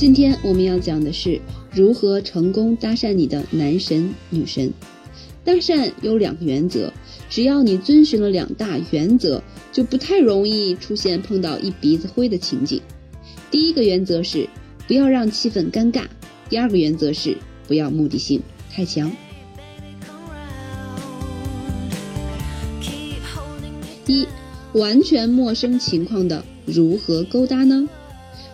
今天我们要讲的是如何成功搭讪你的男神女神。搭讪有两个原则，只要你遵循了两大原则，就不太容易出现碰到一鼻子灰的情景。第一个原则是不要让气氛尴尬，第二个原则是不要目的性太强。一完全陌生情况的如何勾搭呢？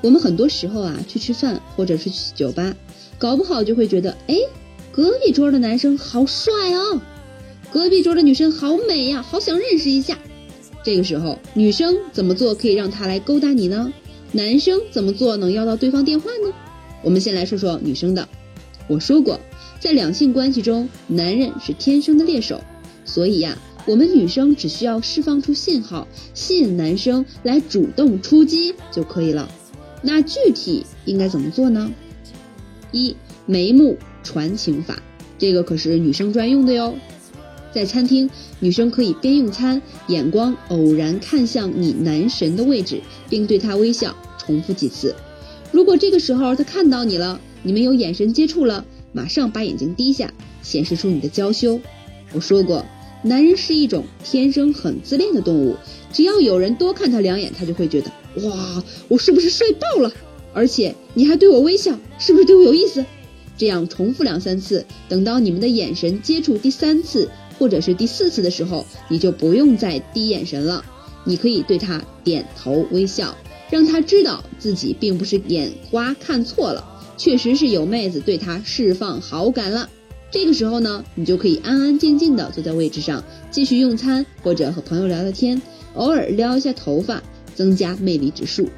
我们很多时候啊，去吃饭或者是去酒吧，搞不好就会觉得，哎，隔壁桌的男生好帅哦，隔壁桌的女生好美呀，好想认识一下。这个时候，女生怎么做可以让他来勾搭你呢？男生怎么做能要到对方电话呢？我们先来说说女生的。我说过，在两性关系中，男人是天生的猎手，所以呀，我们女生只需要释放出信号，吸引男生来主动出击就可以了。那具体应该怎么做呢？一眉目传情法，这个可是女生专用的哟。在餐厅，女生可以边用餐，眼光偶然看向你男神的位置，并对他微笑，重复几次。如果这个时候他看到你了，你们有眼神接触了，马上把眼睛低下，显示出你的娇羞。我说过，男人是一种天生很自恋的动物，只要有人多看他两眼，他就会觉得。哇，我是不是帅爆了？而且你还对我微笑，是不是对我有意思？这样重复两三次，等到你们的眼神接触第三次或者是第四次的时候，你就不用再低眼神了，你可以对他点头微笑，让他知道自己并不是眼花看错了，确实是有妹子对他释放好感了。这个时候呢，你就可以安安静静的坐在位置上，继续用餐或者和朋友聊聊天，偶尔撩一下头发。增加魅力指数，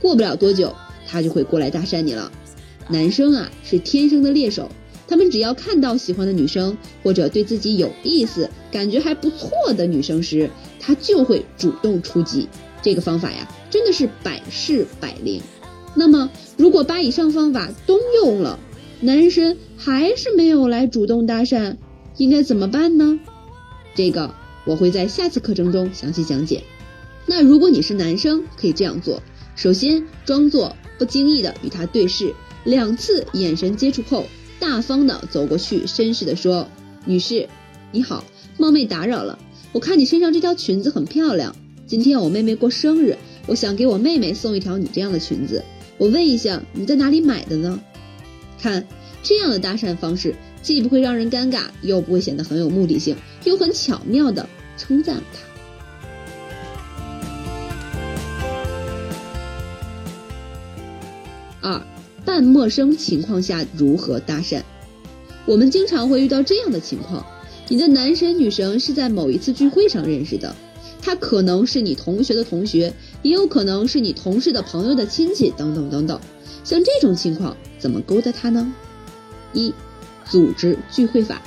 过不了多久，他就会过来搭讪你了。男生啊是天生的猎手，他们只要看到喜欢的女生或者对自己有意思、感觉还不错的女生时，他就会主动出击。这个方法呀，真的是百试百灵。那么，如果把以上方法都用了，男生还是没有来主动搭讪，应该怎么办呢？这个我会在下次课程中详细讲解。那如果你是男生，可以这样做：首先装作不经意的与他对视，两次眼神接触后，大方的走过去，绅士的说：“女士，你好，冒昧打扰了。我看你身上这条裙子很漂亮，今天我妹妹过生日，我想给我妹妹送一条你这样的裙子。我问一下，你在哪里买的呢？”看这样的搭讪方式，既不会让人尴尬，又不会显得很有目的性，又很巧妙的称赞了他。半陌生情况下如何搭讪？我们经常会遇到这样的情况：你的男神女神是在某一次聚会上认识的，他可能是你同学的同学，也有可能是你同事的朋友的亲戚，等等等等。像这种情况，怎么勾搭他呢？一，组织聚会法。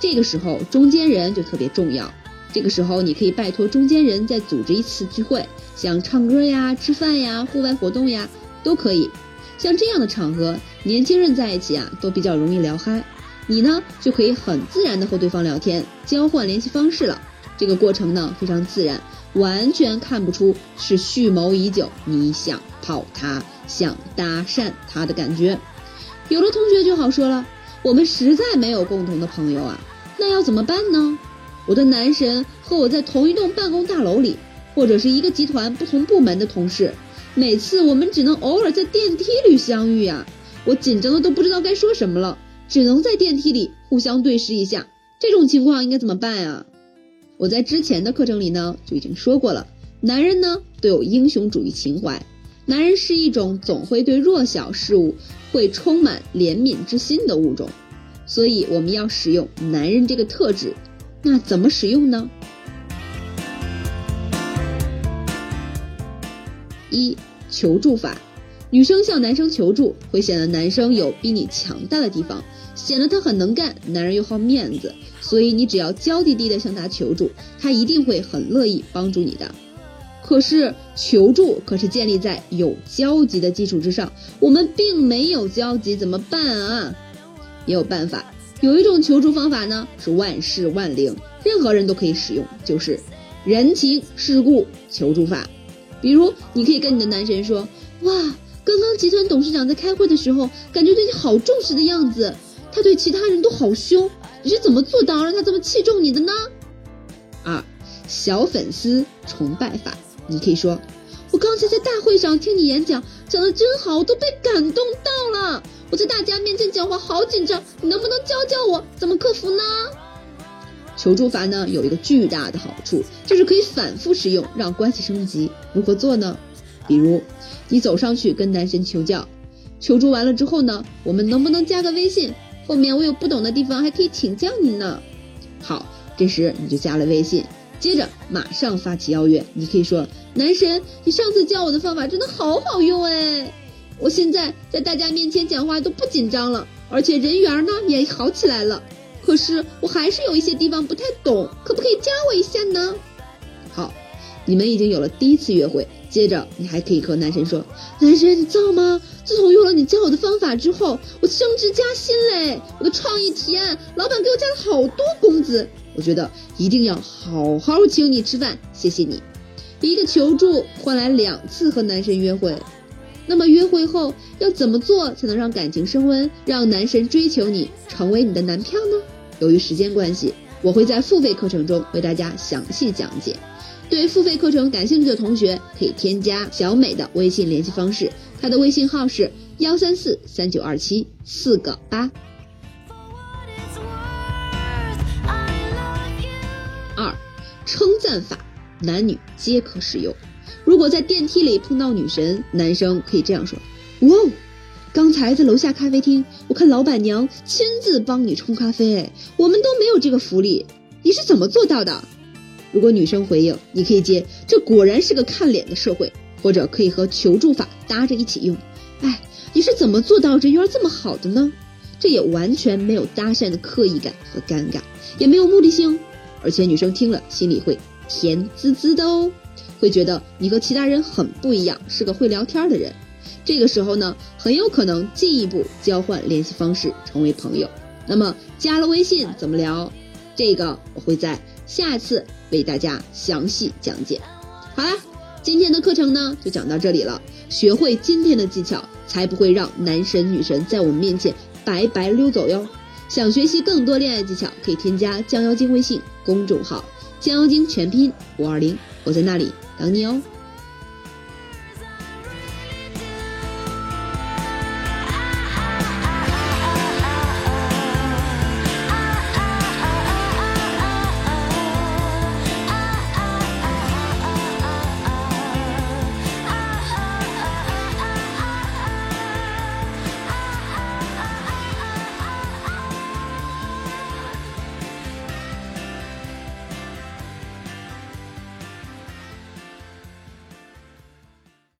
这个时候，中间人就特别重要。这个时候，你可以拜托中间人再组织一次聚会，像唱歌呀、吃饭呀、户外活动呀。都可以，像这样的场合，年轻人在一起啊，都比较容易聊嗨。你呢，就可以很自然的和对方聊天，交换联系方式了。这个过程呢，非常自然，完全看不出是蓄谋已久，你想泡他，想搭讪他的感觉。有的同学就好说了，我们实在没有共同的朋友啊，那要怎么办呢？我的男神和我在同一栋办公大楼里，或者是一个集团不同部门的同事。每次我们只能偶尔在电梯里相遇呀，我紧张的都不知道该说什么了，只能在电梯里互相对视一下。这种情况应该怎么办呀？我在之前的课程里呢就已经说过了，男人呢都有英雄主义情怀，男人是一种总会对弱小事物会充满怜悯之心的物种，所以我们要使用男人这个特质。那怎么使用呢？一求助法，女生向男生求助，会显得男生有比你强大的地方，显得他很能干，男人又好面子，所以你只要娇滴滴的向他求助，他一定会很乐意帮助你的。可是求助可是建立在有交集的基础之上，我们并没有交集，怎么办啊？也有办法，有一种求助方法呢是万事万灵，任何人都可以使用，就是人情世故求助法。比如，你可以跟你的男神说：“哇，刚刚集团董事长在开会的时候，感觉对你好重视的样子，他对其他人都好凶，你是怎么做到让他这么器重你的呢？二，小粉丝崇拜法，你可以说，我刚才在大会上听你演讲，讲的真好，我都被感动到了。我在大家面前讲话好紧张，你能不能教教我怎么克服呢？求助法呢有一个巨大的好处，就是可以反复使用，让关系升级。如何做呢？比如，你走上去跟男神求教，求助完了之后呢，我们能不能加个微信？后面我有不懂的地方还可以请教您呢。好，这时你就加了微信，接着马上发起邀约。你可以说，男神，你上次教我的方法真的好好用哎，我现在在大家面前讲话都不紧张了，而且人缘呢也好起来了。可是我还是有一些地方不太懂，可不可以教我一下呢？好，你们已经有了第一次约会，接着你还可以和男神说：“男神，你知道吗？自从用了你教我的方法之后，我升职加薪嘞！我的创意提案，老板给我加了好多工资。我觉得一定要好好请你吃饭，谢谢你。”一个求助换来两次和男神约会。那么约会后要怎么做才能让感情升温，让男神追求你，成为你的男票呢？由于时间关系，我会在付费课程中为大家详细讲解。对付费课程感兴趣的同学，可以添加小美的微信联系方式，她的微信号是幺三四三九二七四个八。二，称赞法，男女皆可使用。如果在电梯里碰到女神，男生可以这样说：哇哦。刚才在楼下咖啡厅，我看老板娘亲自帮你冲咖啡，我们都没有这个福利，你是怎么做到的？如果女生回应，你可以接，这果然是个看脸的社会，或者可以和求助法搭着一起用。哎，你是怎么做到人缘这么好的呢？这也完全没有搭讪的刻意感和尴尬，也没有目的性，而且女生听了心里会甜滋滋的哦，会觉得你和其他人很不一样，是个会聊天的人。这个时候呢，很有可能进一步交换联系方式，成为朋友。那么加了微信怎么聊？这个我会在下次为大家详细讲解。好啦，今天的课程呢就讲到这里了。学会今天的技巧，才不会让男神女神在我们面前白白溜走哟。想学习更多恋爱技巧，可以添加江妖精微信公众号“江妖精全拼五二零”，我在那里等你哦。